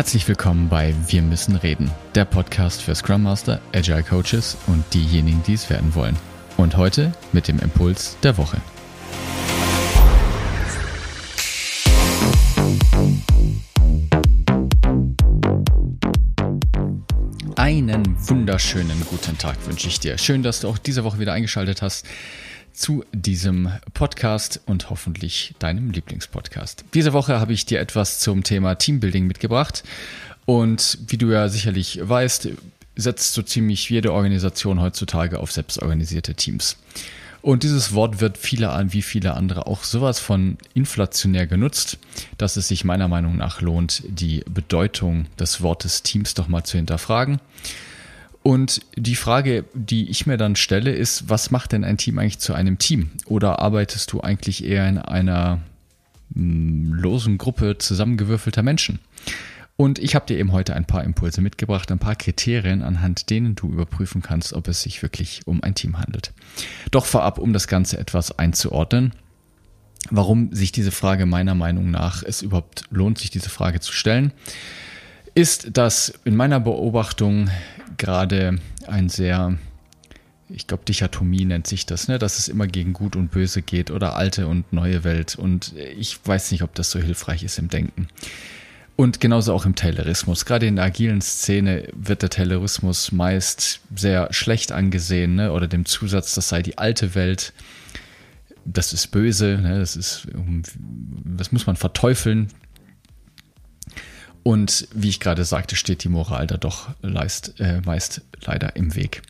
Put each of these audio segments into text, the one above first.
Herzlich willkommen bei Wir müssen reden, der Podcast für Scrum Master, Agile Coaches und diejenigen, die es werden wollen. Und heute mit dem Impuls der Woche. Einen wunderschönen guten Tag wünsche ich dir. Schön, dass du auch diese Woche wieder eingeschaltet hast zu diesem Podcast und hoffentlich deinem Lieblingspodcast. Diese Woche habe ich dir etwas zum Thema Teambuilding mitgebracht. Und wie du ja sicherlich weißt, setzt so ziemlich jede Organisation heutzutage auf selbstorganisierte Teams. Und dieses Wort wird viele an, wie viele andere auch sowas von inflationär genutzt, dass es sich meiner Meinung nach lohnt, die Bedeutung des Wortes Teams doch mal zu hinterfragen und die Frage, die ich mir dann stelle, ist, was macht denn ein Team eigentlich zu einem Team? Oder arbeitest du eigentlich eher in einer hm, losen Gruppe zusammengewürfelter Menschen? Und ich habe dir eben heute ein paar Impulse mitgebracht, ein paar Kriterien, anhand denen du überprüfen kannst, ob es sich wirklich um ein Team handelt. Doch vorab, um das Ganze etwas einzuordnen, warum sich diese Frage meiner Meinung nach es überhaupt lohnt, sich diese Frage zu stellen, ist, dass in meiner Beobachtung gerade ein sehr, ich glaube, Dichotomie nennt sich das, ne? dass es immer gegen Gut und Böse geht oder alte und neue Welt. Und ich weiß nicht, ob das so hilfreich ist im Denken. Und genauso auch im Taylorismus. Gerade in der agilen Szene wird der Taylorismus meist sehr schlecht angesehen, ne? oder dem Zusatz, das sei die alte Welt. Das ist böse, ne? das ist, das muss man verteufeln. Und wie ich gerade sagte, steht die Moral da doch leist, äh, meist leider im Weg.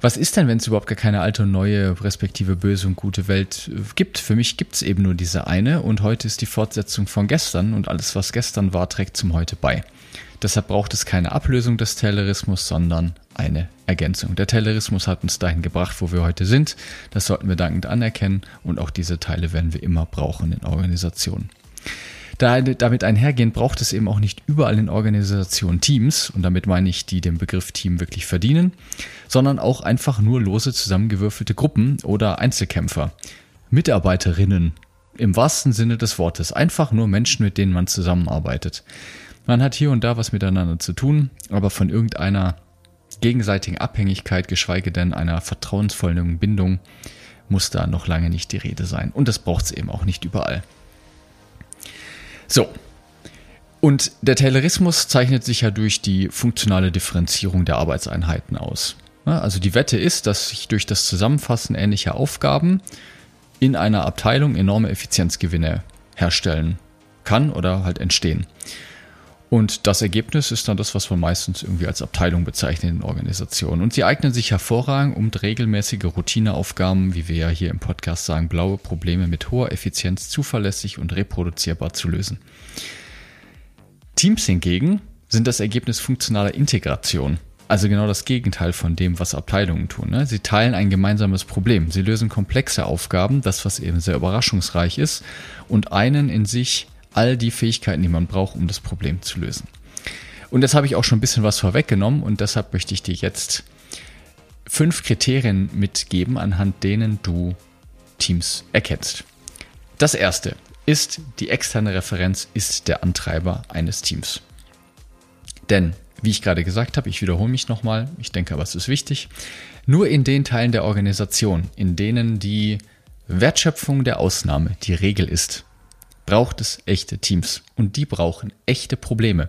Was ist denn, wenn es überhaupt gar keine alte und neue, respektive böse und gute Welt äh, gibt? Für mich gibt es eben nur diese eine und heute ist die Fortsetzung von gestern und alles, was gestern war, trägt zum Heute bei. Deshalb braucht es keine Ablösung des Taylorismus, sondern eine Ergänzung. Der Taylorismus hat uns dahin gebracht, wo wir heute sind. Das sollten wir dankend anerkennen und auch diese Teile werden wir immer brauchen in Organisationen. Da, damit einhergehend braucht es eben auch nicht überall in Organisationen Teams, und damit meine ich, die den Begriff Team wirklich verdienen, sondern auch einfach nur lose zusammengewürfelte Gruppen oder Einzelkämpfer. Mitarbeiterinnen im wahrsten Sinne des Wortes. Einfach nur Menschen, mit denen man zusammenarbeitet. Man hat hier und da was miteinander zu tun, aber von irgendeiner gegenseitigen Abhängigkeit, geschweige denn einer vertrauensvollen Bindung, muss da noch lange nicht die Rede sein. Und das braucht es eben auch nicht überall. So. Und der Taylorismus zeichnet sich ja durch die funktionale Differenzierung der Arbeitseinheiten aus. Also die Wette ist, dass sich durch das Zusammenfassen ähnlicher Aufgaben in einer Abteilung enorme Effizienzgewinne herstellen kann oder halt entstehen. Und das Ergebnis ist dann das, was man meistens irgendwie als Abteilung bezeichnet in Organisationen. Und sie eignen sich hervorragend, um regelmäßige Routineaufgaben, wie wir ja hier im Podcast sagen, blaue Probleme mit hoher Effizienz zuverlässig und reproduzierbar zu lösen. Teams hingegen sind das Ergebnis funktionaler Integration. Also genau das Gegenteil von dem, was Abteilungen tun. Ne? Sie teilen ein gemeinsames Problem. Sie lösen komplexe Aufgaben, das was eben sehr überraschungsreich ist, und einen in sich all die Fähigkeiten, die man braucht, um das Problem zu lösen. Und jetzt habe ich auch schon ein bisschen was vorweggenommen und deshalb möchte ich dir jetzt fünf Kriterien mitgeben, anhand denen du Teams erkennst. Das erste ist, die externe Referenz ist der Antreiber eines Teams. Denn, wie ich gerade gesagt habe, ich wiederhole mich nochmal, ich denke aber es ist wichtig, nur in den Teilen der Organisation, in denen die Wertschöpfung der Ausnahme die Regel ist, braucht es echte Teams und die brauchen echte Probleme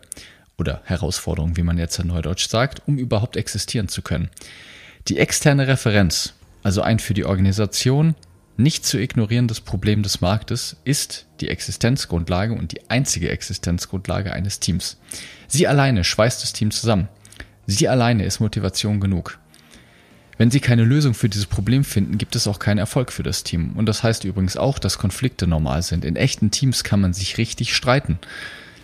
oder Herausforderungen, wie man jetzt in Neudeutsch sagt, um überhaupt existieren zu können. Die externe Referenz, also ein für die Organisation nicht zu ignorierendes Problem des Marktes, ist die Existenzgrundlage und die einzige Existenzgrundlage eines Teams. Sie alleine schweißt das Team zusammen. Sie alleine ist Motivation genug. Wenn Sie keine Lösung für dieses Problem finden, gibt es auch keinen Erfolg für das Team. Und das heißt übrigens auch, dass Konflikte normal sind. In echten Teams kann man sich richtig streiten.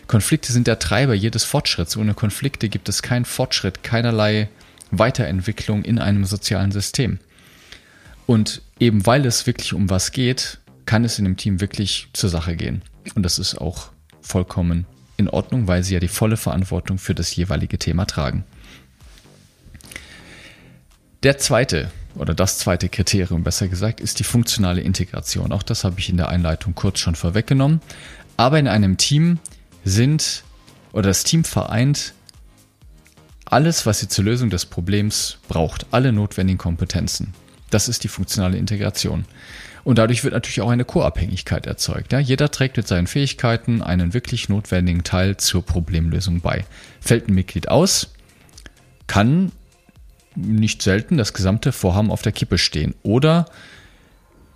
Konflikte sind der Treiber jedes Fortschritts. Ohne Konflikte gibt es keinen Fortschritt, keinerlei Weiterentwicklung in einem sozialen System. Und eben weil es wirklich um was geht, kann es in dem Team wirklich zur Sache gehen. Und das ist auch vollkommen in Ordnung, weil sie ja die volle Verantwortung für das jeweilige Thema tragen. Der zweite oder das zweite Kriterium, besser gesagt, ist die funktionale Integration. Auch das habe ich in der Einleitung kurz schon vorweggenommen. Aber in einem Team sind oder das Team vereint alles, was sie zur Lösung des Problems braucht, alle notwendigen Kompetenzen. Das ist die funktionale Integration. Und dadurch wird natürlich auch eine Co-Abhängigkeit erzeugt. Ja? Jeder trägt mit seinen Fähigkeiten einen wirklich notwendigen Teil zur Problemlösung bei. Fällt ein Mitglied aus, kann nicht selten das gesamte Vorhaben auf der Kippe stehen. Oder,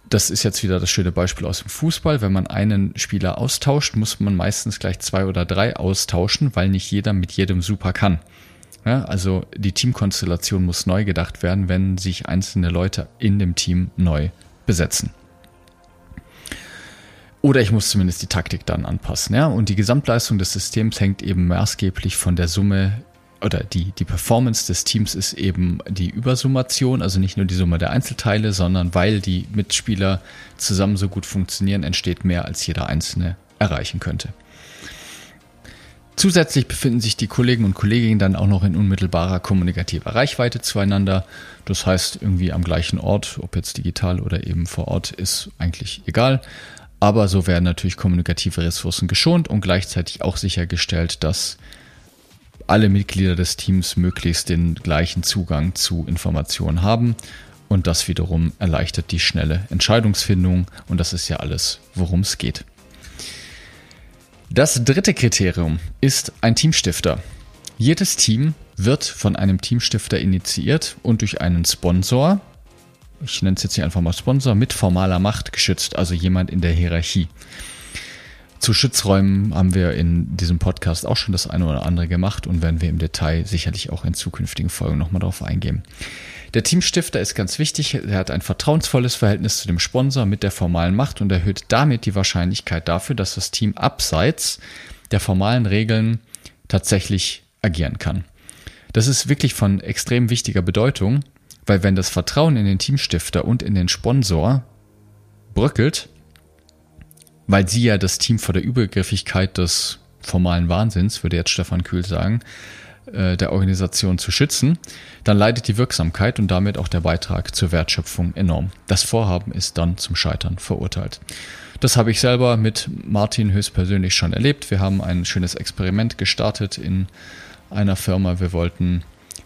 das ist jetzt wieder das schöne Beispiel aus dem Fußball, wenn man einen Spieler austauscht, muss man meistens gleich zwei oder drei austauschen, weil nicht jeder mit jedem super kann. Ja, also die Teamkonstellation muss neu gedacht werden, wenn sich einzelne Leute in dem Team neu besetzen. Oder ich muss zumindest die Taktik dann anpassen. Ja? Und die Gesamtleistung des Systems hängt eben maßgeblich von der Summe oder die, die Performance des Teams ist eben die Übersummation, also nicht nur die Summe der Einzelteile, sondern weil die Mitspieler zusammen so gut funktionieren, entsteht mehr, als jeder Einzelne erreichen könnte. Zusätzlich befinden sich die Kollegen und Kolleginnen dann auch noch in unmittelbarer kommunikativer Reichweite zueinander. Das heißt, irgendwie am gleichen Ort, ob jetzt digital oder eben vor Ort, ist eigentlich egal. Aber so werden natürlich kommunikative Ressourcen geschont und gleichzeitig auch sichergestellt, dass alle Mitglieder des Teams möglichst den gleichen Zugang zu Informationen haben. Und das wiederum erleichtert die schnelle Entscheidungsfindung. Und das ist ja alles, worum es geht. Das dritte Kriterium ist ein Teamstifter. Jedes Team wird von einem Teamstifter initiiert und durch einen Sponsor, ich nenne es jetzt hier einfach mal Sponsor, mit formaler Macht geschützt, also jemand in der Hierarchie. Zu Schutzräumen haben wir in diesem Podcast auch schon das eine oder andere gemacht und werden wir im Detail sicherlich auch in zukünftigen Folgen nochmal darauf eingehen. Der Teamstifter ist ganz wichtig. Er hat ein vertrauensvolles Verhältnis zu dem Sponsor mit der formalen Macht und erhöht damit die Wahrscheinlichkeit dafür, dass das Team abseits der formalen Regeln tatsächlich agieren kann. Das ist wirklich von extrem wichtiger Bedeutung, weil wenn das Vertrauen in den Teamstifter und in den Sponsor bröckelt, weil sie ja das Team vor der Übergriffigkeit des formalen Wahnsinns, würde jetzt Stefan Kühl sagen, äh, der Organisation zu schützen, dann leidet die Wirksamkeit und damit auch der Beitrag zur Wertschöpfung enorm. Das Vorhaben ist dann zum Scheitern verurteilt. Das habe ich selber mit Martin höchstpersönlich schon erlebt. Wir haben ein schönes Experiment gestartet in einer Firma. Wir wollten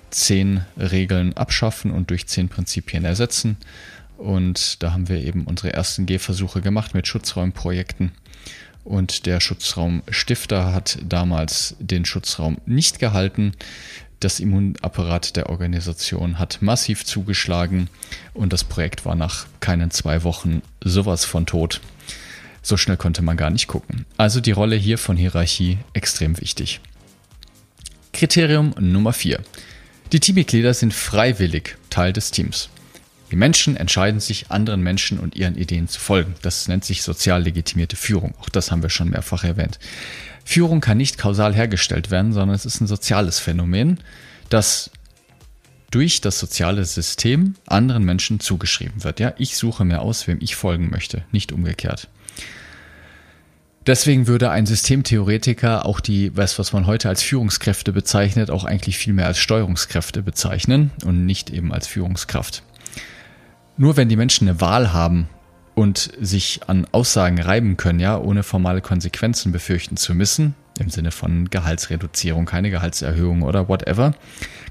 zehn Regeln abschaffen und durch zehn Prinzipien ersetzen. Und da haben wir eben unsere ersten Gehversuche gemacht mit Schutzräumprojekten. Und der Schutzraumstifter hat damals den Schutzraum nicht gehalten. Das Immunapparat der Organisation hat massiv zugeschlagen und das Projekt war nach keinen zwei Wochen sowas von tot. So schnell konnte man gar nicht gucken. Also die Rolle hier von Hierarchie extrem wichtig. Kriterium Nummer 4. Die Teammitglieder sind freiwillig Teil des Teams. Die Menschen entscheiden sich, anderen Menschen und ihren Ideen zu folgen. Das nennt sich sozial legitimierte Führung. Auch das haben wir schon mehrfach erwähnt. Führung kann nicht kausal hergestellt werden, sondern es ist ein soziales Phänomen, das durch das soziale System anderen Menschen zugeschrieben wird. Ja, ich suche mir aus, wem ich folgen möchte, nicht umgekehrt. Deswegen würde ein Systemtheoretiker auch die, was, was man heute als Führungskräfte bezeichnet, auch eigentlich viel mehr als Steuerungskräfte bezeichnen und nicht eben als Führungskraft. Nur wenn die Menschen eine Wahl haben und sich an Aussagen reiben können, ja, ohne formale Konsequenzen befürchten zu müssen, im Sinne von Gehaltsreduzierung, keine Gehaltserhöhung oder whatever,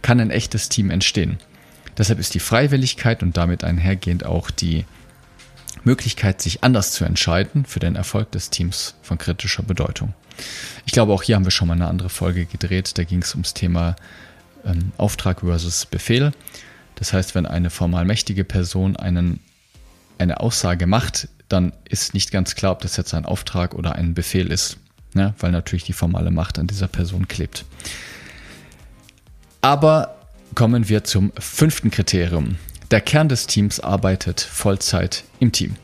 kann ein echtes Team entstehen. Deshalb ist die Freiwilligkeit und damit einhergehend auch die Möglichkeit, sich anders zu entscheiden, für den Erfolg des Teams von kritischer Bedeutung. Ich glaube, auch hier haben wir schon mal eine andere Folge gedreht. Da ging es ums Thema ähm, Auftrag versus Befehl. Das heißt, wenn eine formal mächtige Person einen, eine Aussage macht, dann ist nicht ganz klar, ob das jetzt ein Auftrag oder ein Befehl ist, ne? weil natürlich die formale Macht an dieser Person klebt. Aber kommen wir zum fünften Kriterium. Der Kern des Teams arbeitet Vollzeit im Team.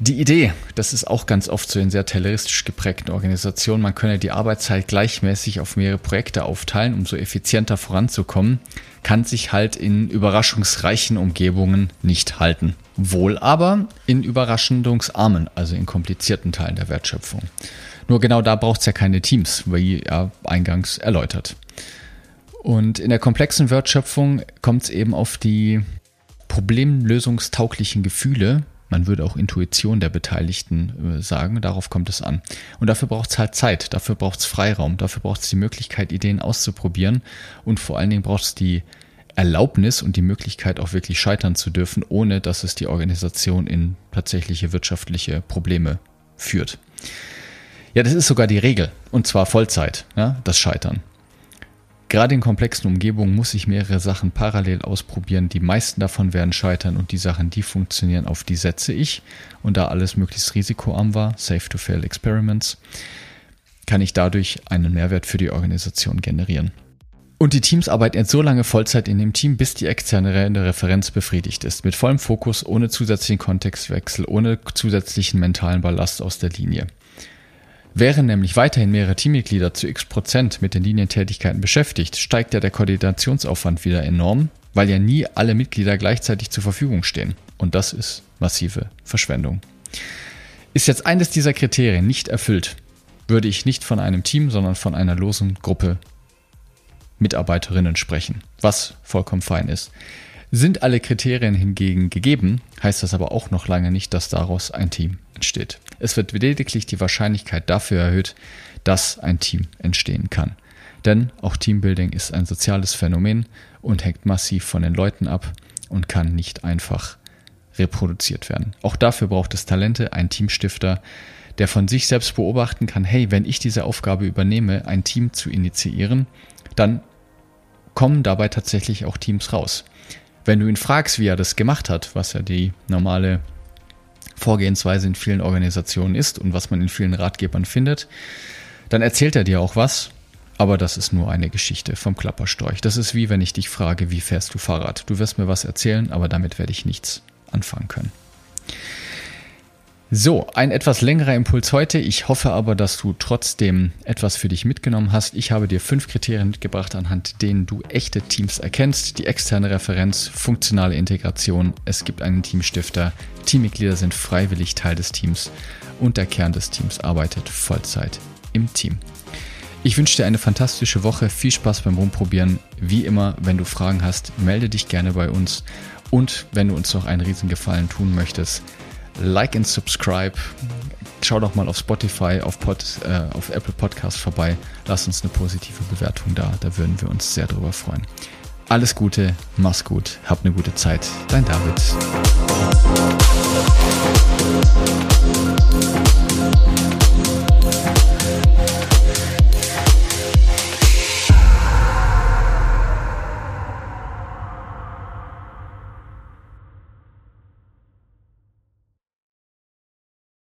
Die Idee, das ist auch ganz oft so in sehr tayloristisch geprägten Organisationen, man könne die Arbeitszeit gleichmäßig auf mehrere Projekte aufteilen, um so effizienter voranzukommen, kann sich halt in überraschungsreichen Umgebungen nicht halten. Wohl aber in überraschungsarmen, also in komplizierten Teilen der Wertschöpfung. Nur genau da braucht es ja keine Teams, wie ja eingangs erläutert. Und in der komplexen Wertschöpfung kommt es eben auf die problemlösungstauglichen Gefühle Man würde auch Intuition der Beteiligten äh, sagen, darauf kommt es an. Und dafür braucht es halt Zeit, dafür braucht es Freiraum, dafür braucht es die Möglichkeit, Ideen auszuprobieren und vor allen Dingen braucht es die Erlaubnis und die Möglichkeit, auch wirklich scheitern zu dürfen, ohne dass es die Organisation in tatsächliche wirtschaftliche Probleme führt. Ja, das ist sogar die Regel, und zwar Vollzeit, ja, das Scheitern. Gerade in komplexen Umgebungen muss ich mehrere Sachen parallel ausprobieren. Die meisten davon werden scheitern und die Sachen, die funktionieren, auf die setze ich. Und da alles möglichst risikoarm war, Safe to Fail Experiments, kann ich dadurch einen Mehrwert für die Organisation generieren. Und die Teams arbeiten jetzt so lange Vollzeit in dem Team, bis die externe Referenz befriedigt ist. Mit vollem Fokus, ohne zusätzlichen Kontextwechsel, ohne zusätzlichen mentalen Ballast aus der Linie. Wären nämlich weiterhin mehrere Teammitglieder zu x Prozent mit den Linientätigkeiten beschäftigt, steigt ja der Koordinationsaufwand wieder enorm, weil ja nie alle Mitglieder gleichzeitig zur Verfügung stehen. Und das ist massive Verschwendung. Ist jetzt eines dieser Kriterien nicht erfüllt, würde ich nicht von einem Team, sondern von einer losen Gruppe Mitarbeiterinnen sprechen, was vollkommen fein ist. Sind alle Kriterien hingegen gegeben, heißt das aber auch noch lange nicht, dass daraus ein Team entsteht. Es wird lediglich die Wahrscheinlichkeit dafür erhöht, dass ein Team entstehen kann. Denn auch Teambuilding ist ein soziales Phänomen und hängt massiv von den Leuten ab und kann nicht einfach reproduziert werden. Auch dafür braucht es Talente, ein Teamstifter, der von sich selbst beobachten kann, hey, wenn ich diese Aufgabe übernehme, ein Team zu initiieren, dann kommen dabei tatsächlich auch Teams raus. Wenn du ihn fragst, wie er das gemacht hat, was ja die normale Vorgehensweise in vielen Organisationen ist und was man in vielen Ratgebern findet, dann erzählt er dir auch was, aber das ist nur eine Geschichte vom Klapperstorch. Das ist wie wenn ich dich frage, wie fährst du Fahrrad? Du wirst mir was erzählen, aber damit werde ich nichts anfangen können. So, ein etwas längerer Impuls heute. Ich hoffe aber, dass du trotzdem etwas für dich mitgenommen hast. Ich habe dir fünf Kriterien mitgebracht, anhand denen du echte Teams erkennst. Die externe Referenz, funktionale Integration, es gibt einen Teamstifter, Teammitglieder sind freiwillig Teil des Teams und der Kern des Teams arbeitet Vollzeit im Team. Ich wünsche dir eine fantastische Woche, viel Spaß beim Rumprobieren. Wie immer, wenn du Fragen hast, melde dich gerne bei uns. Und wenn du uns noch einen Riesengefallen tun möchtest, like and subscribe. Schau doch mal auf Spotify, auf, Pod, äh, auf Apple Podcast vorbei. Lass uns eine positive Bewertung da. Da würden wir uns sehr drüber freuen. Alles Gute, mach's gut, hab eine gute Zeit. Dein David.